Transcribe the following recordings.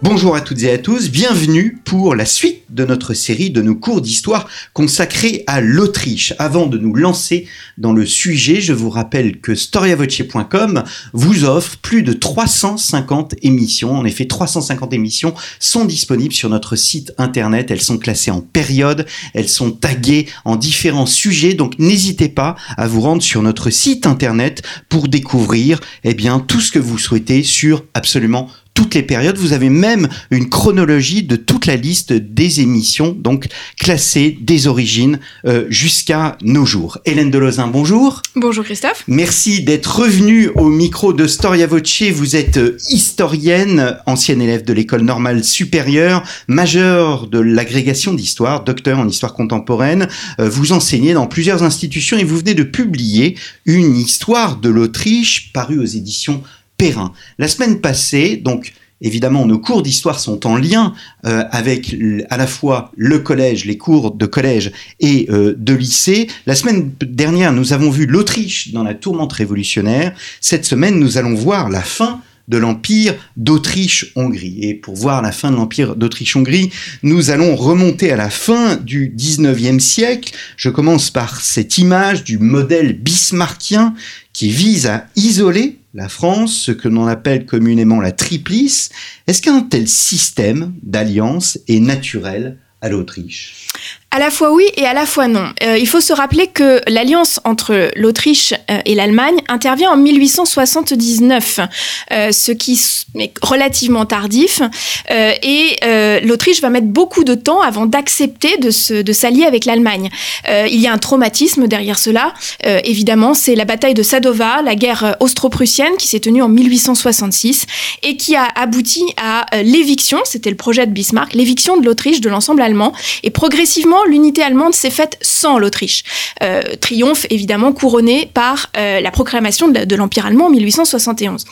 Bonjour à toutes et à tous, bienvenue pour la suite de notre série de nos cours d'histoire consacrés à l'Autriche. Avant de nous lancer dans le sujet, je vous rappelle que storiavoce.com vous offre plus de 350 émissions. En effet, 350 émissions sont disponibles sur notre site internet. Elles sont classées en période, elles sont taguées en différents sujets. Donc n'hésitez pas à vous rendre sur notre site internet pour découvrir eh bien, tout ce que vous souhaitez sur absolument toutes les périodes. Vous avez même une chronologie de toute la liste des émissions, donc classées des origines euh, jusqu'à nos jours. Hélène Delozin, bonjour. Bonjour Christophe. Merci d'être revenue au micro de Storia Voce. Vous êtes historienne, ancienne élève de l'école normale supérieure, majeure de l'agrégation d'histoire, docteur en histoire contemporaine. Euh, vous enseignez dans plusieurs institutions et vous venez de publier une histoire de l'Autriche parue aux éditions La semaine passée, donc évidemment nos cours d'histoire sont en lien euh, avec à la fois le collège, les cours de collège et euh, de lycée. La semaine dernière, nous avons vu l'Autriche dans la tourmente révolutionnaire. Cette semaine, nous allons voir la fin de l'Empire d'Autriche-Hongrie. Et pour voir la fin de l'Empire d'Autriche-Hongrie, nous allons remonter à la fin du 19e siècle. Je commence par cette image du modèle bismarckien qui vise à isoler la France, ce que l'on appelle communément la triplice. Est-ce qu'un tel système d'alliance est naturel à l'Autriche? À la fois oui et à la fois non. Euh, il faut se rappeler que l'alliance entre l'Autriche euh, et l'Allemagne intervient en 1879, euh, ce qui est relativement tardif, et l'Autriche va mettre beaucoup de temps avant d'accepter de, de s'allier avec l'Allemagne. il y a un traumatisme derrière cela, évidemment, c'est la bataille de Sadova, la guerre austro-prussienne qui s'est tenue en 1866 et qui a abouti à l'éviction, c'était le projet de Bismarck, l'éviction de l'Autriche de l'ensemble allemand, et progressivement l'unité allemande s'est faite sans l'Autriche. Euh, triomphe évidemment couronné par euh, la proclamation de, l'Empire allemand en 1871.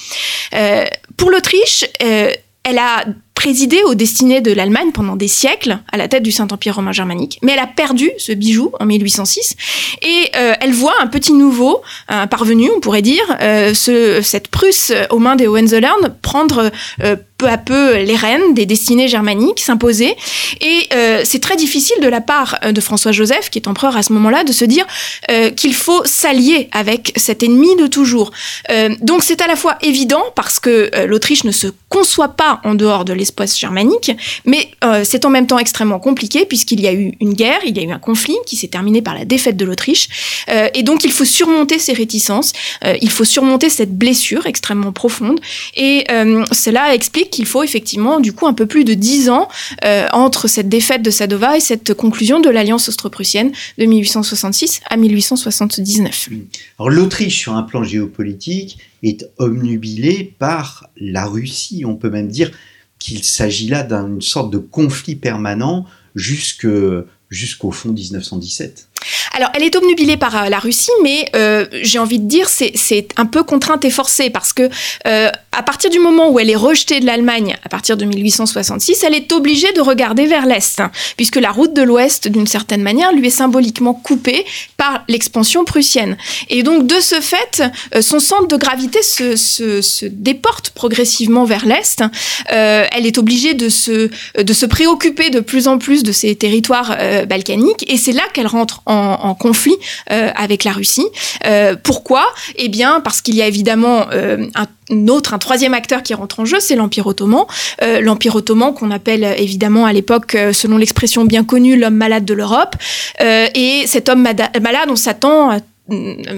Euh, pour l'Autriche, elle a présidé aux destinées de l'Allemagne pendant des siècles à la tête du Saint-Empire romain germanique, mais elle a perdu ce bijou en 1806 et elle voit un petit nouveau, un parvenu, on pourrait dire, ce, cette Prusse aux mains des Hohenzollern prendre peu à peu les rênes des destinées germaniques s'imposer. Et euh, c'est très difficile de la part euh, de François-Joseph, qui est empereur à ce moment-là, de se dire euh, qu'il faut s'allier avec cet ennemi de toujours. donc c'est à la fois évident parce que l'Autriche ne se conçoit pas en dehors de l'espace germanique, mais c'est en même temps extrêmement compliqué puisqu'il y a eu une guerre, il y a eu un conflit qui s'est terminé par la défaite de l'Autriche. et donc il faut surmonter ces réticences, il faut surmonter cette blessure extrêmement profonde. Et cela explique qu'il faut effectivement du coup un peu plus de dix ans euh, entre cette défaite de Sadova et cette conclusion de l'alliance austro-prussienne de 1866 à 1879. Alors l'Autriche sur un plan géopolitique est omnubilée par la Russie. On peut même dire qu'il s'agit là d'une sorte de conflit permanent jusqu'au fond 1917. Alors, elle est obnubilée par euh, la Russie, mais euh, j'ai envie de dire c'est un peu contrainte et forcée parce que euh, à partir du moment où elle est rejetée de l'Allemagne, à partir de 1866, elle est obligée de regarder vers l'est, puisque la route de l'Ouest, d'une certaine manière, lui est symboliquement coupée par l'expansion prussienne. Et donc, de ce fait, son centre de gravité se, se, se déporte progressivement vers l'est. elle est obligée de se, de se préoccuper de plus en plus de ces territoires balkaniques, et c'est là qu'elle rentre en en, conflit euh, avec la Russie. Euh, pourquoi? Eh bien, parce qu'il y a évidemment euh, un autre, un troisième acteur qui rentre en jeu, c'est l'Empire ottoman. L'Empire ottoman qu'on appelle évidemment à l'époque, selon l'expression bien connue, l'homme malade de l'Europe. et cet homme malade, on s'attend euh,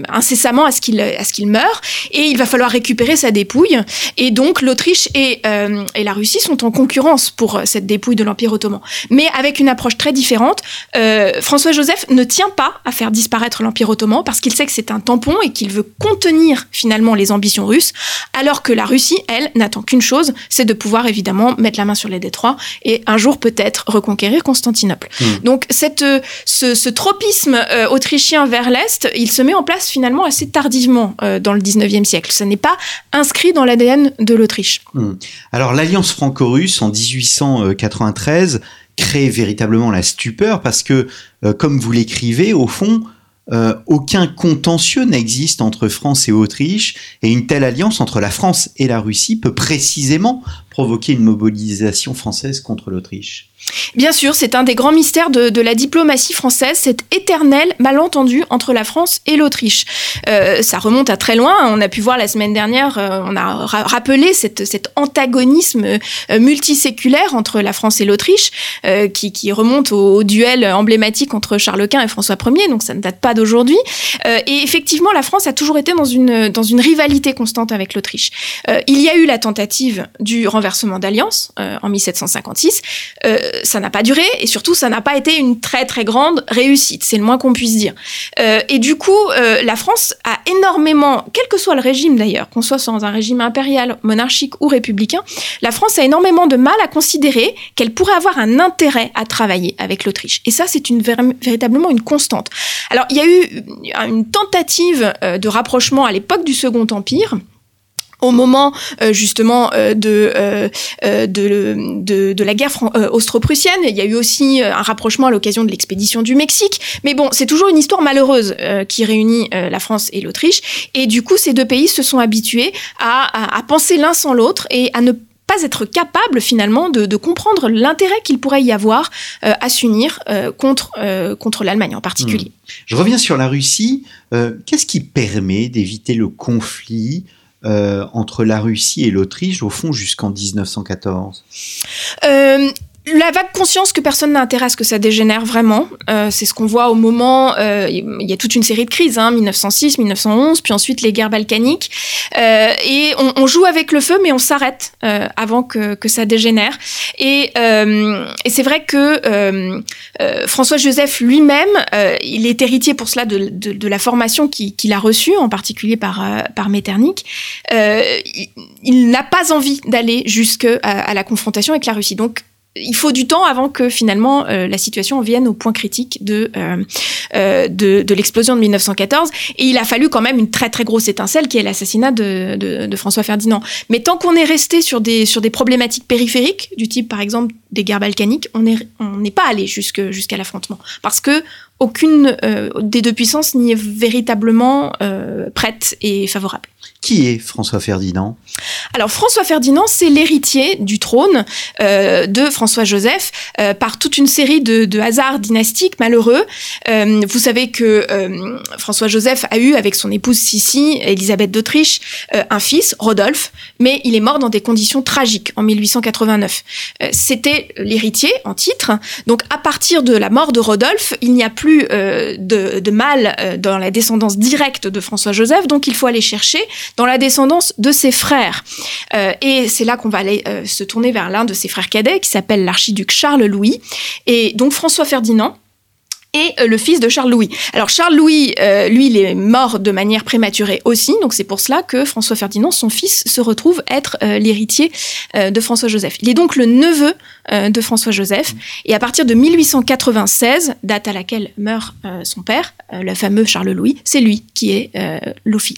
incessamment à ce qu'il à ce qu'il meure. Et il va falloir récupérer sa dépouille. Et donc l'Autriche et, euh, et la Russie sont en concurrence pour cette dépouille de l'Empire ottoman. Mais avec une approche très différente euh, François Joseph ne tient pas à faire disparaître l'Empire ottoman parce qu'il sait que c'est un tampon et qu'il veut contenir finalement les ambitions russes alors que la Russie elle n'attend qu'une chose c'est de pouvoir évidemment mettre la main sur les détroits et un jour peut-être reconquérir Constantinople. Mmh. donc cette ce, ce tropisme autrichien vers l'est il se met en place finalement assez tardivement dans le 19e siècle. Ça n'est pas inscrit dans l'ADN de l'Autriche. Hmm. Alors l'alliance franco-russe en 1893 crée véritablement la stupeur parce que, comme vous l'écrivez, au fond, euh, aucun contentieux n'existe entre France et Autriche, et une telle alliance entre la France et la Russie peut précisément provoquer une mobilisation française contre l'Autriche. Bien sûr, c'est un des grands mystères de, la diplomatie française, cet éternel malentendu entre la France et l'Autriche. Euh, ça remonte à très loin. On a pu voir la semaine dernière, euh, on a rappelé cet antagonisme euh, multiséculaire entre la France et l'Autriche, qui, remonte au, duel emblématique entre Charles Quint et François Ier, donc ça ne date pas d'aujourd'hui. et effectivement, la France a toujours été dans une, dans une rivalité constante avec l'Autriche. il y a eu la tentative du renversement d'alliance en 1756 ça n'a pas duré et surtout ça n'a pas été une très très grande réussite, c'est le moins qu'on puisse dire. Euh, et du coup, euh, la France a énormément, quel que soit le régime d'ailleurs, qu'on soit dans un régime impérial, monarchique ou républicain, la France a énormément de mal à considérer qu'elle pourrait avoir un intérêt à travailler avec l'Autriche. Et ça, c'est une, véritablement une constante. Alors, il y a eu une tentative euh, de rapprochement à l'époque du Second Empire au moment euh, justement euh, de, euh, de, de, la guerre austro-prussienne. Il y a eu aussi un rapprochement à l'occasion de l'expédition du Mexique. Mais bon, c'est toujours une histoire malheureuse qui réunit la France et l'Autriche. Et du coup, ces deux pays se sont habitués à, à, penser l'un sans l'autre et à ne pas être capables finalement de, de comprendre l'intérêt qu'il pourrait y avoir à s'unir contre, contre l'Allemagne en particulier. Hmm. Je reviens sur la Russie. Qu'est-ce qui permet d'éviter le conflit euh, entre la Russie et l'Autriche, au fond, jusqu'en 1914 la vague conscience que personne ce que ça dégénère vraiment, euh, c'est ce qu'on voit au moment. Euh, il y a toute une série de crises, hein, 1906, 1911, puis ensuite les guerres balkaniques, euh, et on, on, joue avec le feu, mais on s'arrête euh, avant que, que, ça dégénère. Et, euh, et c'est vrai que François Joseph lui-même, il est héritier pour cela de, de, de la formation qu'il a reçue, en particulier par par Metternich. il, il n'a pas envie d'aller jusque à, à la confrontation avec la Russie. Donc il faut du temps avant que finalement euh, la situation vienne au point critique de, euh, euh, de, de l'explosion de 1914. Et il a fallu quand même une très très grosse étincelle qui est l'assassinat de, de, de, François Ferdinand. Mais tant qu'on est resté sur des, sur des problématiques périphériques, du type par exemple des guerres balkaniques, on n'est on pas allé jusqu'à l'affrontement. Parce que aucune des deux puissances n'y est véritablement prête et favorable. Qui est François Ferdinand? Alors François Ferdinand, c'est l'héritier du trône euh, de François Joseph euh, par toute une série de, de hasards dynastiques malheureux. Euh, vous savez que euh, François Joseph a eu avec son épouse Sissi, Élisabeth d'Autriche, euh, un fils, Rodolphe, mais il est mort dans des conditions tragiques en 1889. Euh, c'était l'héritier en titre. Donc à partir de la mort de Rodolphe, il n'y a plus de, de mâle dans la descendance directe de François Joseph, donc il faut aller chercher dans la descendance de ses frères. Euh, et c'est là qu'on va aller euh, se tourner vers l'un de ses frères cadets qui s'appelle l'archiduc Charles Louis. Et donc François Ferdinand et euh, le fils de Charles Louis. Alors Charles Louis, euh, lui, il est mort de manière prématurée aussi, donc c'est pour cela que François Ferdinand, son fils, se retrouve être euh, l'héritier de François Joseph. Il est donc le neveu de François Joseph, et à partir de 1896, date à laquelle meurt son père, le fameux Charles Louis, c'est lui qui est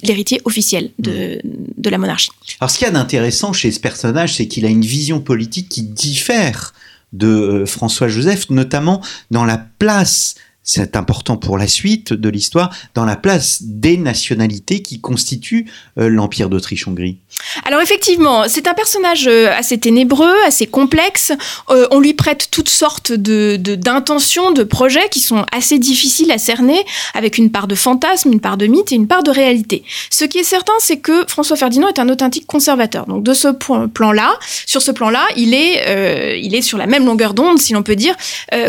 l'héritier officiel de, de la monarchie. Alors ce qu'il y a d'intéressant chez ce personnage, c'est qu'il a une vision politique qui diffère de François Joseph, notamment dans la place c'est important pour la suite de l'histoire, dans la place des nationalités qui constituent euh, l'Empire d'Autriche-Hongrie Alors effectivement, c'est un personnage euh, assez ténébreux, assez complexe. Euh, on lui prête toutes sortes de, d'intentions, de, projets qui sont assez difficiles à cerner, avec une part de fantasme, une part de mythe et une part de réalité. Ce qui est certain, c'est que François Ferdinand est un authentique conservateur. Donc de ce plan-là, sur ce plan-là, il est, il est sur la même longueur d'onde, si l'on peut dire,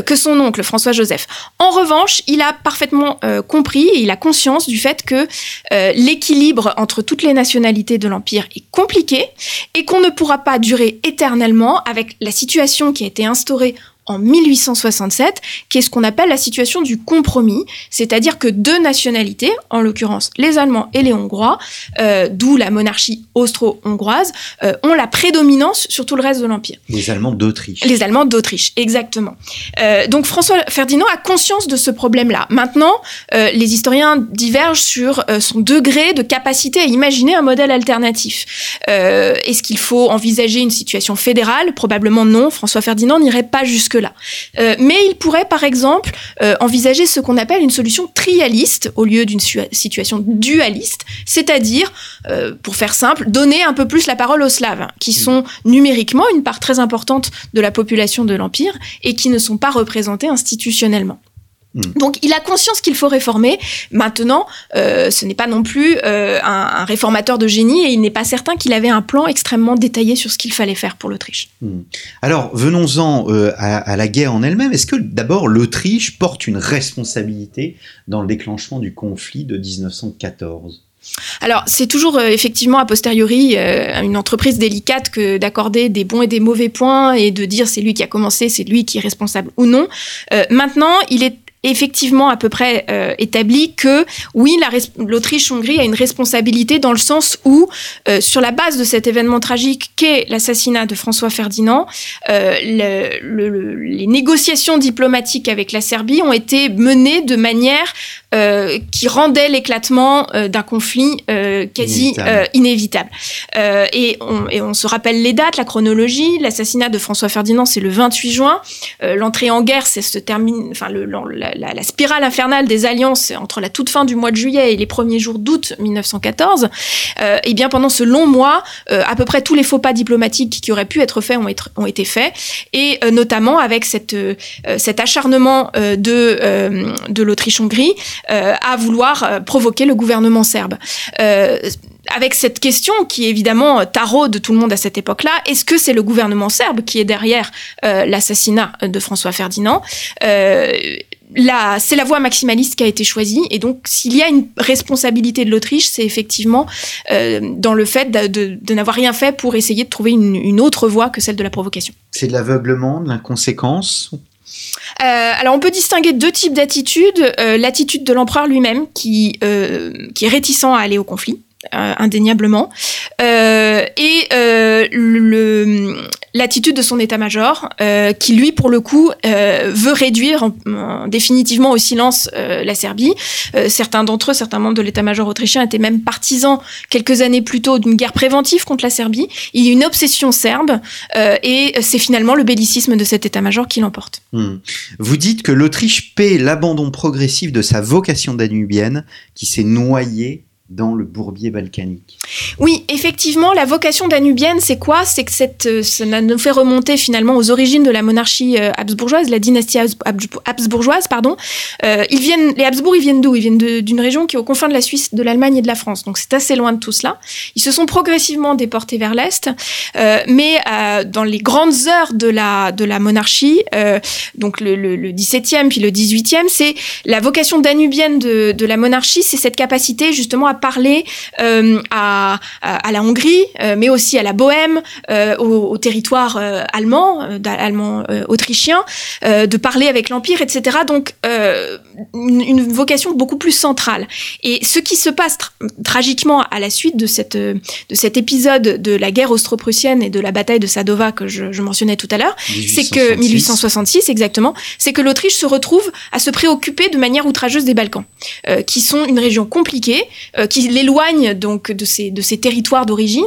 que son oncle François Joseph. En revanche, il a parfaitement euh, compris et il a conscience du fait que euh, l'équilibre entre toutes les nationalités de l'Empire est compliqué et qu'on ne pourra pas durer éternellement avec la situation qui a été instaurée en 1867, qui est ce qu'on appelle la situation du compromis, c'est-à-dire que deux nationalités, en l'occurrence les Allemands et les Hongrois, euh, d'où la monarchie austro-hongroise, euh, ont la prédominance sur tout le reste de l'Empire. Les Allemands d'Autriche. Les Allemands d'Autriche, exactement. Euh, donc François Ferdinand a conscience de ce problème-là. Maintenant, les historiens divergent sur son degré de capacité à imaginer un modèle alternatif. Est-ce qu'il faut envisager une situation fédérale? Probablement non. François Ferdinand n'irait pas jusque-là. Euh, mais il pourrait, par exemple, euh, envisager ce qu'on appelle une solution trialiste au lieu d'une situation dualiste, c'est-à-dire, euh, pour faire simple, donner un peu plus la parole aux Slaves, qui sont numériquement une part très importante de la population de l'Empire et qui ne sont pas représentés institutionnellement. Mm. Donc il a conscience qu'il faut réformer. Maintenant, euh, ce n'est pas non plus euh, un, un réformateur de génie et il n'est pas certain qu'il avait un plan extrêmement détaillé sur ce qu'il fallait faire pour l'Autriche. Hmm. Alors, venons-en euh, à, à la guerre en elle-même. Est-ce que d'abord l'Autriche porte une responsabilité dans le déclenchement du conflit de 1914 Alors, c'est toujours euh, effectivement a posteriori euh, une entreprise délicate que d'accorder des bons et des mauvais points et de dire c'est lui qui a commencé, c'est lui qui est responsable ou non. Euh, maintenant, il est effectivement à peu près euh, établi que oui, la l'Autriche-Hongrie a une responsabilité dans le sens où, euh, sur la base de cet événement tragique qu'est l'assassinat de François Ferdinand, euh, le- le- le- les négociations diplomatiques avec la Serbie ont été menées de manière euh, qui rendait l'éclatement d'un conflit quasi Inévitable. inévitable. Et, on, et on se rappelle les dates, la chronologie. L'assassinat de François Ferdinand, c'est le 28 juin. L'entrée en guerre, c'est se termine, enfin le, la, la- spirale infernale des alliances entre la toute fin du mois de juillet et les premiers jours d'août 1914. Euh, et bien pendant ce long mois, euh, à peu près tous les faux pas diplomatiques qui auraient pu être faits ont, été faits, et euh, notamment avec euh, cet acharnement de, l'Autriche-Hongrie à vouloir provoquer le gouvernement serbe. Avec cette question qui évidemment taraude tout le monde à cette époque-là, est-ce que c'est le gouvernement serbe qui est derrière euh, l'assassinat de François Ferdinand? Euh, c'est la voie maximaliste qui a été choisie. Et donc, s'il y a une responsabilité de l'Autriche, c'est effectivement euh, dans le fait de, de- de n'avoir rien fait pour essayer de trouver une, une autre voie que celle de la provocation. C'est de l'aveuglement, de l'inconséquence? Euh, alors, on peut distinguer deux types d'attitudes. Euh, L'attitude de l'empereur lui-même, qui, qui est réticent à aller au conflit. Euh, indéniablement. Euh, et euh, l'attitude de son état-major qui lui pour le coup veut réduire en- en- définitivement au silence la Serbie. Certains d'entre eux certains membres de l'état-major autrichien étaient même partisans quelques années plus tôt d'une guerre préventive contre la Serbie. Il y a une obsession serbe et c'est finalement le bellicisme de cet état-major qui l'emporte. Hmm. Vous dites que l'Autriche paie l'abandon progressif de sa vocation danubienne qui s'est noyée dans le bourbier balkanique. Oui, effectivement, la vocation danubienne, c'est quoi? C'est que cette, euh, ça nous fait remonter finalement aux origines de la monarchie euh, habsbourgeoise, la dynastie Habs- Habs- habsbourgeoise, pardon. Euh, ils viennent, les Habsbourg, ils viennent d'où? Ils viennent d'une région qui est aux confins de la Suisse, de l'Allemagne et de la France. Donc c'est assez loin de tout cela. Ils se sont progressivement déportés vers l'est, mais dans les grandes heures de la de la monarchie, donc le, le, le 17e puis le 18e, c'est la vocation danubienne de, de la monarchie, c'est cette capacité justement à parler euh, à, à, la Hongrie, euh, mais aussi à la Bohème, euh, au, au territoire allemand, allemand autrichien, de parler avec l'Empire, etc. Donc une, une vocation beaucoup plus centrale. Et ce qui se passe tra- tragiquement à la suite de, cette, de cet épisode de la guerre austro-prussienne et de la bataille de Sadova que je, je mentionnais tout à l'heure, c'est que 1866 exactement, c'est que l'Autriche se retrouve à se préoccuper de manière outrageuse des Balkans, euh, qui sont une région compliquée, euh, qui l'éloigne donc de ses de ses territoires d'origine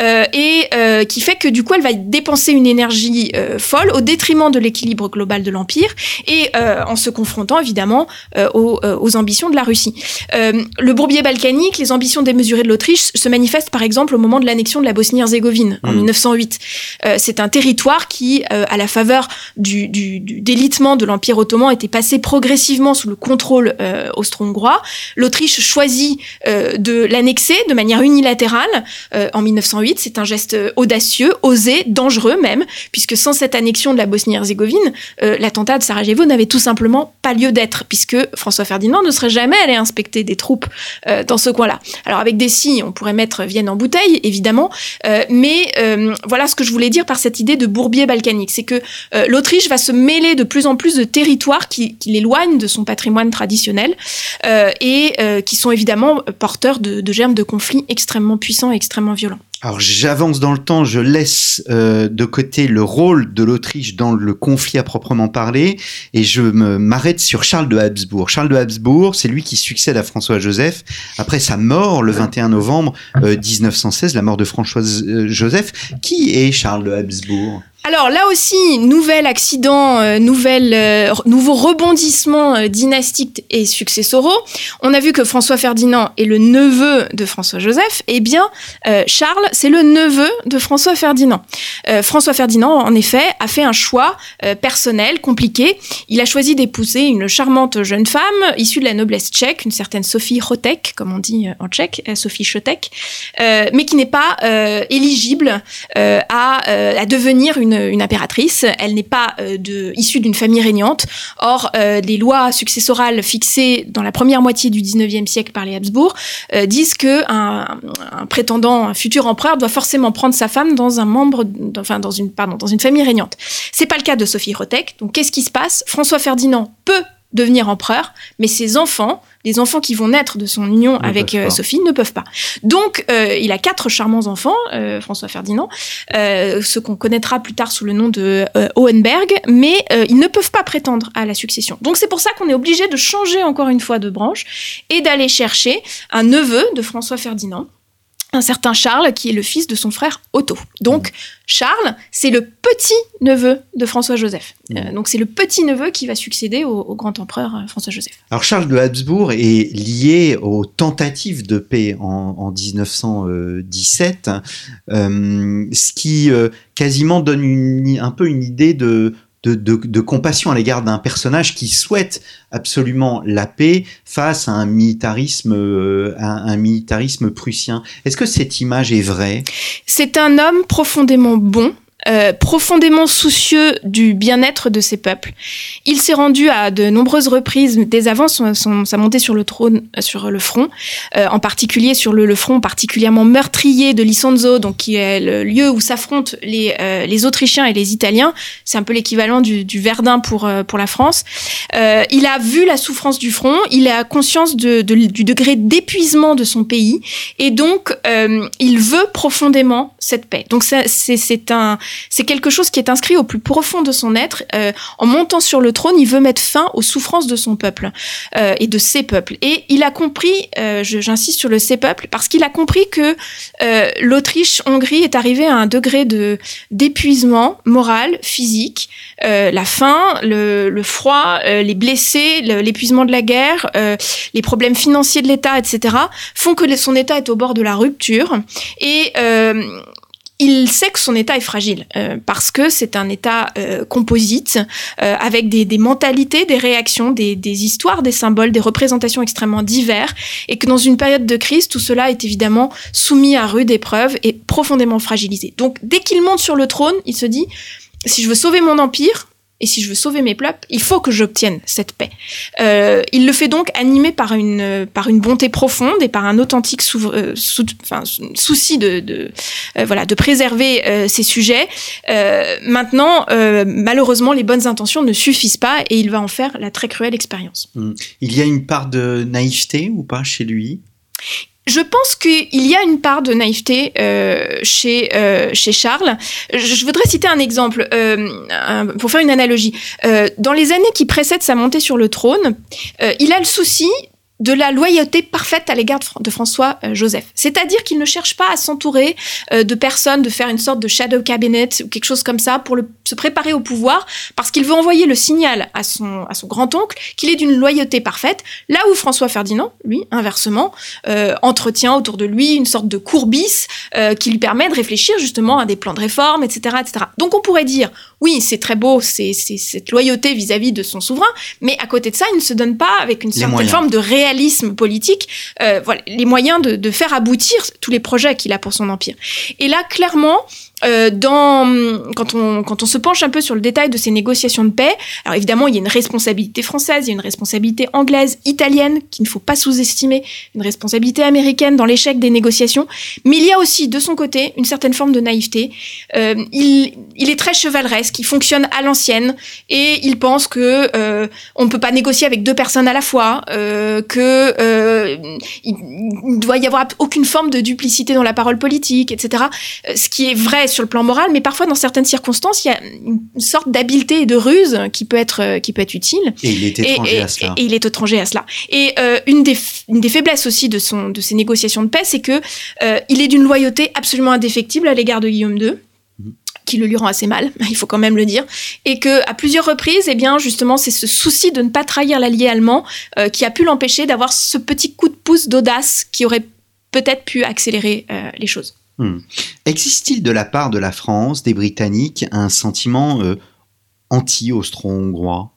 euh, et euh, qui fait que du coup elle va dépenser une énergie euh, folle au détriment de l'équilibre global de l'empire et euh, en se confrontant évidemment euh, aux, aux ambitions de la Russie. Euh, le bourbier balkanique, les ambitions démesurées de l'Autriche se manifestent par exemple au moment de l'annexion de la Bosnie-Herzégovine en Mm. 1908. Euh, c'est un territoire qui, euh, à la faveur du, du, du délitement de l'Empire ottoman, était passé progressivement sous le contrôle euh, austro-hongrois. L'Autriche choisit euh, de l'annexer de manière unilatérale unilatéral en 1908. C'est un geste audacieux, osé, dangereux même, puisque sans cette annexion de la Bosnie-Herzégovine, l'attentat de Sarajevo n'avait tout simplement pas lieu d'être, puisque François Ferdinand ne serait jamais allé inspecter des troupes dans ce coin-là. Alors avec des si, on pourrait mettre Vienne en bouteille, évidemment, mais voilà ce que je voulais dire par cette idée de bourbier balkanique, c'est que l'Autriche va se mêler de plus en plus de territoires qui, qui l'éloignent de son patrimoine traditionnel euh, et euh, qui sont évidemment porteurs de, germes de conflits extrêmement puissants et extrêmement violents. Alors j'avance dans le temps, je laisse euh, de côté le rôle de l'Autriche dans le conflit à proprement parler et je m'arrête sur Charles de Habsbourg. Charles de Habsbourg, c'est lui qui succède à François-Joseph après sa mort le 21 novembre 1916, la mort de François-Joseph. Qui est Charles de Habsbourg? Alors là aussi, nouvel accident, euh, nouvelle, euh, nouveau rebondissement euh, dynastique et successoraux. On a vu que François Ferdinand est le neveu de François Joseph. Eh bien, Charles, c'est le neveu de François Ferdinand. François Ferdinand, en effet, a fait un choix personnel, compliqué. Il a choisi d'épouser une charmante jeune femme issue de la noblesse tchèque, une certaine Sophie Chotek, comme on dit en tchèque, Sophie Chotek, mais qui n'est pas éligible à, à devenir une une, impératrice, elle n'est pas euh, issue d'une famille régnante. Or, euh, les lois successorales fixées dans la première moitié du 19e siècle par les Habsbourg euh, disent que un, prétendant, un futur empereur doit forcément prendre sa femme dans un membre, enfin dans une, pardon, dans une famille régnante. C'est pas le cas de Sophie Rotek. Donc, qu'est-ce qui se passe? François Ferdinand peut devenir empereur, mais ses enfants, les enfants qui vont naître de son union avec euh, Sophie, ne peuvent pas. Donc, euh, il a quatre charmants enfants, euh, François Ferdinand, ce qu'on connaîtra plus tard sous le nom de Hohenberg, mais ils ne peuvent pas prétendre à la succession. Donc, c'est pour ça qu'on est obligé de changer encore une fois de branche et d'aller chercher un neveu de François Ferdinand un certain Charles qui est le fils de son frère Otto. Donc Charles, c'est le petit neveu de François Joseph. Euh, donc c'est le petit neveu qui va succéder au, grand empereur euh, François Joseph. Alors Charles de Habsbourg est lié aux tentatives de paix en, 1917, euh, ce qui quasiment donne un peu une idée de de, compassion à l'égard d'un personnage qui souhaite absolument la paix face à un militarisme, euh, un militarisme prussien. Est-ce que cette image est vraie? C'est un homme profondément bon, euh, profondément soucieux du bien-être de ses peuples. Il s'est rendu à de nombreuses reprises, dès avant sa montée sur le trône, euh, sur le front, euh, en particulier sur le, front particulièrement meurtrier de Lisonzo, donc qui est le lieu où s'affrontent les, les Autrichiens et les Italiens. C'est un peu l'équivalent du, Verdun pour, pour la France. il a vu la souffrance du front, il a conscience de, du degré d'épuisement de son pays, et donc il veut profondément cette paix. Donc c'est un c'est quelque chose qui est inscrit au plus profond de son être. Euh, en montant sur le trône, il veut mettre fin aux souffrances de son peuple euh, et de ses peuples. Et il a compris, euh, j'insiste sur le ses peuples, parce qu'il a compris que l'Autriche-Hongrie est arrivée à un degré de d'épuisement moral, physique, la faim, le, froid, les blessés, l'épuisement de la guerre, les problèmes financiers de l'État, etc., font que son État est au bord de la rupture. Et il sait que son état est fragile euh, parce que c'est un état euh, composite euh, avec des, mentalités, des réactions, des, histoires, des symboles, des représentations extrêmement divers et que dans une période de crise, tout cela est évidemment soumis à rude épreuve et profondément fragilisé. Donc dès qu'il monte sur le trône, il se dit si je veux sauver mon empire, et si je veux sauver mes peuples, il faut que j'obtienne cette paix. Euh, il le fait donc animé par une, par une bonté profonde et par un authentique euh, souci de, euh, voilà, de préserver ces sujets. maintenant, malheureusement, les bonnes intentions ne suffisent pas et il va en faire la très cruelle expérience. Hmm. Il y a une part de naïveté ou pas chez lui? Je pense qu'il y a une part de naïveté euh, chez, euh, chez Charles. Je, voudrais citer un exemple euh, pour faire une analogie. dans les années qui précèdent sa montée sur le trône, il a le souci de la loyauté parfaite à l'égard de François euh, Joseph. C'est-à-dire qu'il ne cherche pas à s'entourer euh, de personnes, de faire une sorte de shadow cabinet ou quelque chose comme ça pour se préparer au pouvoir, parce qu'il veut envoyer le signal à son, à son grand-oncle qu'il est d'une loyauté parfaite, là où François Ferdinand, lui, inversement, euh, entretient autour de lui une sorte de courbis qui lui permet de réfléchir justement à des plans de réforme, etc. etc. Donc on pourrait dire, oui, c'est très beau, c'est cette loyauté vis-à-vis de son souverain, mais à côté de ça, il ne se donne pas avec une certaine forme de réalité réalisme politique, voilà, les moyens de faire aboutir tous les projets qu'il a pour son empire. Et là, clairement, euh, quand, on, se penche un peu sur le détail de ces négociations de paix, alors évidemment, il y a une responsabilité française, il y a une responsabilité anglaise, italienne, qu'il ne faut pas sous-estimer, une responsabilité américaine dans l'échec des négociations, mais il y a aussi, de son côté, une certaine forme de naïveté. Euh, il, est très chevaleresque, il fonctionne à l'ancienne, et il pense que euh, on ne peut pas négocier avec deux personnes à la fois, que il, doit y avoir aucune forme de duplicité dans la parole politique, etc. Ce qui est vrai sur le plan moral, mais parfois dans certaines circonstances, il y a une sorte d'habileté et de ruse qui peut être euh, qui peut être utile. Et il est étranger et, à cela. Et, et il est étranger à cela. Et euh, une des une des faiblesses aussi de son de ses négociations de paix, c'est que euh, il est d'une loyauté absolument indéfectible à l'égard de Guillaume II qui le lui rend assez mal, il faut quand même le dire, et que à plusieurs reprises, eh bien justement, c'est ce souci de ne pas trahir l'allié allemand euh, qui a pu l'empêcher d'avoir ce petit coup de pouce d'audace qui aurait peut-être pu accélérer euh, les choses. Hmm. Existe-t-il de la part de la France, des Britanniques, un sentiment euh, anti-austro-hongrois?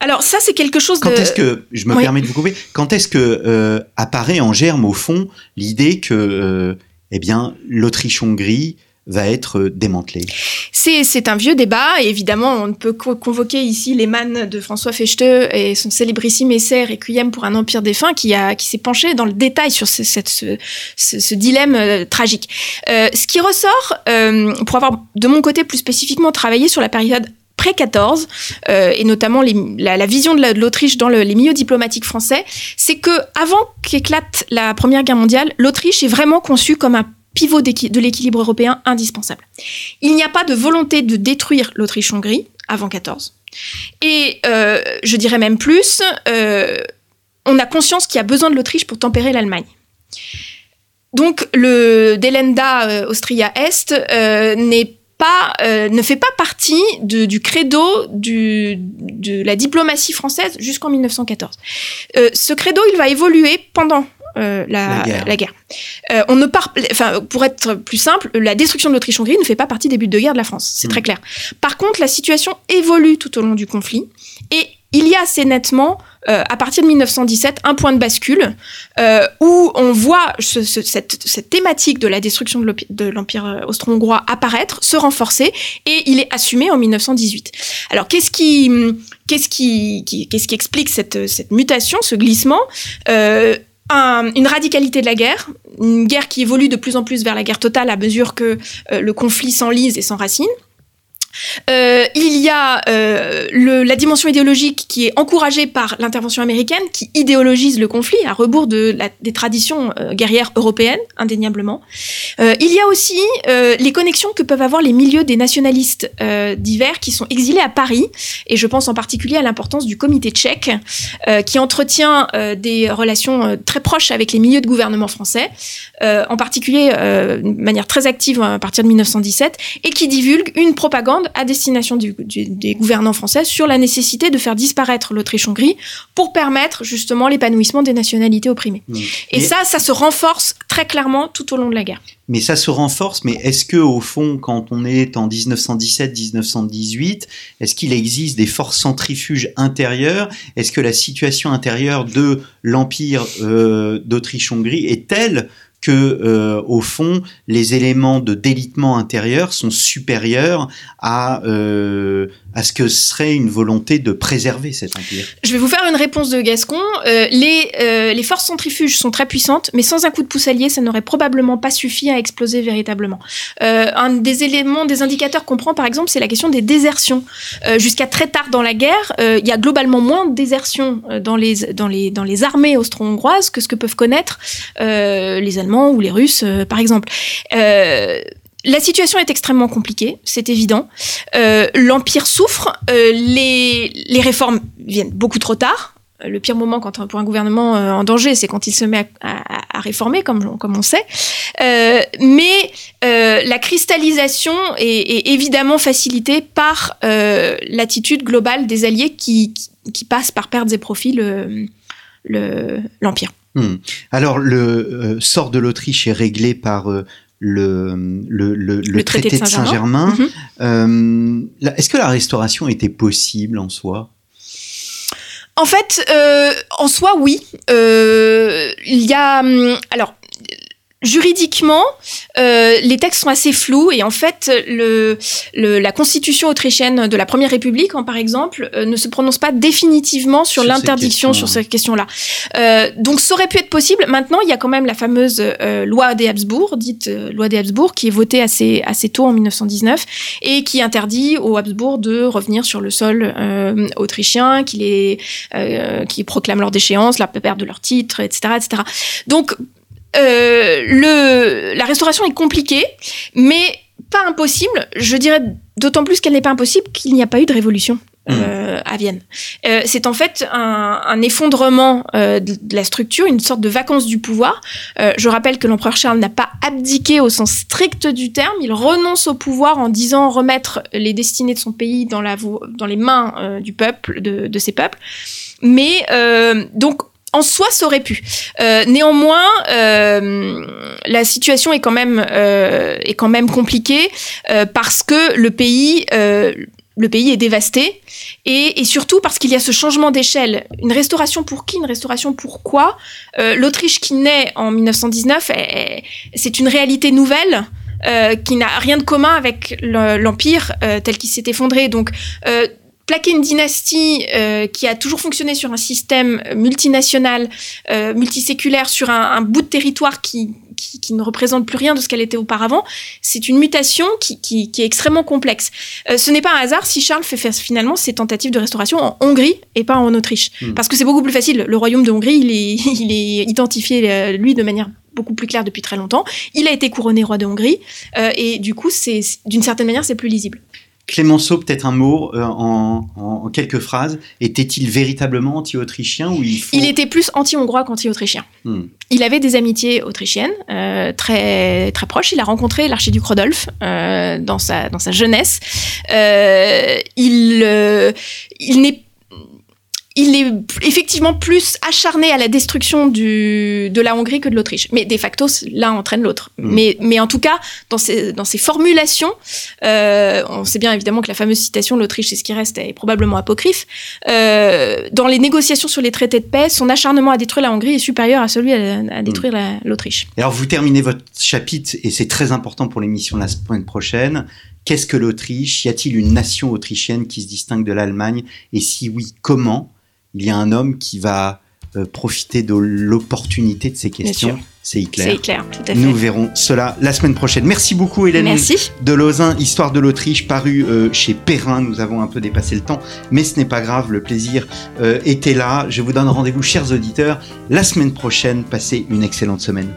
Alors ça, c'est quelque chose Quand de... est-ce que, je me Oui. permets de vous couper, quand est-ce que euh, apparaît en germe au fond l'idée que, euh, eh bien, l'Autriche-Hongrie va être euh, démantelée C'est, un vieux débat, et évidemment, on ne peut co- convoquer ici les mannes de François Fechte et son célébrissime essai Requiem pour un empire défunt qui, qui s'est penché dans le détail sur ce, cette- ce, dilemme euh, tragique. Euh, ce qui ressort, pour avoir de mon côté plus spécifiquement travaillé sur la période pré-14, euh, et notamment la, vision de la- de l'Autriche dans le- les milieux diplomatiques français, c'est que avant qu'éclate la Première Guerre mondiale, l'Autriche est vraiment conçue comme un pivot de l'équilibre européen indispensable. Il n'y a pas de volonté de détruire l'Autriche-Hongrie avant 14. Et euh, je dirais même plus, euh, on a conscience qu'il y a besoin de l'Autriche pour tempérer l'Allemagne. Donc le Delenda euh, Austria Est ne fait pas partie du credo de la diplomatie française jusqu'en 1914. Euh, ce credo, il va évoluer pendant euh, la, La guerre. Euh, on ne part, enfin, pour être plus simple, la destruction de l'Autriche-Hongrie ne fait pas partie des buts de guerre de la France. C'est Mm. très clair. Par contre, la situation évolue tout au long du conflit et il y a assez nettement, euh, à partir de 1917, un point de bascule euh, où on voit ce- ce- cette, cette thématique de la destruction de l'Empire austro-hongrois apparaître, se renforcer, et il est assumé en 1918. Alors, qu'est-ce qui, qu'est-ce qui, qui- qu'est-ce qui explique cette, cette mutation, ce glissement? Euh, un- une radicalité de la guerre, une guerre qui évolue de plus en plus vers la guerre totale à mesure que euh, le conflit s'enlise et s'enracine. Euh, il y a euh, la dimension idéologique qui est encouragée par l'intervention américaine, qui idéologise le conflit à rebours de des traditions euh, guerrières européennes, indéniablement. Il y a aussi les connexions que peuvent avoir les milieux des nationalistes divers qui sont exilés à Paris, et je pense en particulier à l'importance du comité tchèque, qui entretient des relations très proches avec les milieux de gouvernement français, en particulier de manière très active à partir de 1917, et qui divulgue une propagande à destination du- du- des gouvernants français sur la nécessité de faire disparaître l'Autriche-Hongrie pour permettre justement l'épanouissement des nationalités opprimées. Et Mais- ça, ça se renforce très clairement tout au long de la guerre. Mais ça se renforce, mais est-ce que au fond, quand on est en 1917-1918, est-ce qu'il existe des forces centrifuges intérieures? Est-ce que la situation intérieure de l'empire euh, d'Autriche-Hongrie est telle que, euh, au fond, les éléments de délitement intérieur sont supérieurs à, euh, à ce que serait une volonté de préserver cet empire Je vais vous faire une réponse de Gascon. Euh, les, euh, les forces centrifuges sont très puissantes, mais sans un coup de pouce allié, ça n'aurait probablement pas suffi à exploser véritablement. Euh, un des éléments, des indicateurs qu'on prend, par exemple, c'est la question des désertions. Jusqu'à très tard dans la guerre, il y a globalement moins de désertions dans les, armées austro-hongroises que ce que peuvent connaître les Allemands ou les Russes, par exemple. La situation est extrêmement compliquée, c'est évident. Euh, L'Empire souffre, euh, les, réformes viennent beaucoup trop tard. Euh, Le pire moment quand, pour un gouvernement en danger, c'est quand il se met à, réformer, comme, on sait. Mais la cristallisation est, évidemment facilitée par l'attitude globale des alliés qui, passent par pertes et profits le- le- l'Empire. Hmm. Alors, le sort de l'Autriche est réglé par le, le, le, le traité, de Saint-Germain. Mhm. Euh, Est-ce que la restauration était possible en soi? En fait, euh, en soi, oui. Euh, il y a. hum, Alors. Juridiquement, euh, les textes sont assez flous et en fait, le, le- la constitution autrichienne de la Première République, par exemple, euh, ne se prononce pas définitivement sur, l'interdiction sur cette question-là. Euh, donc, ça aurait pu être possible. Maintenant, il y a quand même la fameuse loi des Habsbourg, dite loi des Habsbourg, qui est votée assez, assez tôt en 1919 et qui interdit aux Habsbourg de revenir sur le sol autrichien, qui les, qui proclament leur déchéance, la perte de leur titre, etc., etc. Donc euh, le, la restauration est compliquée, mais pas impossible. Je dirais d'autant plus qu'elle n'est pas impossible qu'il n'y a pas eu de révolution. euh, à Vienne. Euh, c'est en fait un, un effondrement euh, de, de la structure, une sorte de vacance du pouvoir. Euh, je rappelle que l'empereur Charles n'a pas abdiqué au sens strict du terme. Il renonce au pouvoir en disant remettre les destinées de son pays dans, la, dans les mains euh, du peuple, de, de ses peuples. Mais euh, donc en soi, ça aurait pu. Euh, néanmoins, euh, la situation est quand même euh, est quand même compliquée parce que le pays le pays est dévasté et, surtout parce qu'il y a ce changement d'échelle. Une restauration pour qui? Une restauration pourquoi euh, L'Autriche qui naît en 1919, est- est- c'est une réalité nouvelle. qui n'a rien de commun avec le- l'empire tel qu'il s'est effondré. Donc, plaquer une dynastie euh, qui a toujours fonctionné sur un système multinational, euh, multiséculaire, sur un, un bout de territoire qui, qui, qui ne représente plus rien de ce qu'elle était auparavant, c'est une mutation qui, qui, qui est extrêmement complexe. Euh, ce n'est pas un hasard si Charles fait faire finalement ses tentatives de restauration en Hongrie et pas en Autriche. Mm. Parce que c'est beaucoup plus facile. Le royaume de Hongrie, il est, il est identifié, euh, lui, de manière beaucoup plus claire depuis très longtemps. Il a été couronné roi de Hongrie euh, et du coup, c'est d'une certaine manière, c'est plus lisible. Clémenceau, peut-être un mot euh, en, quelques phrases. Était-il véritablement anti-autrichien ou il faut... Il était plus anti-hongrois qu'anti-autrichien. Hmm. Il avait des amitiés autrichiennes euh, très très proches. Il a rencontré l'archiduc Rodolphe euh, dans sa dans sa jeunesse. Il il n'est il est effectivement plus acharné à la destruction du, de la Hongrie que de l'Autriche. Mais de facto, l'un entraîne l'autre. Mm. Mais, mais en tout cas, dans ses, dans ses formulations, euh, on sait bien évidemment que la fameuse citation l'Autriche, c'est ce qui reste, est probablement apocryphe. Euh, dans les négociations sur les traités de paix, son acharnement à détruire la Hongrie est supérieur à celui à, à détruire la- l'Autriche. Alors, vous terminez votre chapitre, et c'est très important pour l'émission la semaine prochaine. Qu'est-ce que l'Autriche? Y a-t-il une nation autrichienne qui se distingue de l'Allemagne? Et si oui, comment? Il y a un homme qui va euh, profiter de l'opportunité de ces questions. C'est Hitler. C'est clair, tout à fait. Nous verrons cela la semaine prochaine. Merci beaucoup, Hélène Merci. de Lausanne, Histoire de l'Autriche, paru euh, chez Perrin. Nous avons un peu dépassé le temps, mais ce n'est pas grave, le plaisir euh, était là. Je vous donne rendez-vous, chers auditeurs, la semaine prochaine. Passez une excellente semaine.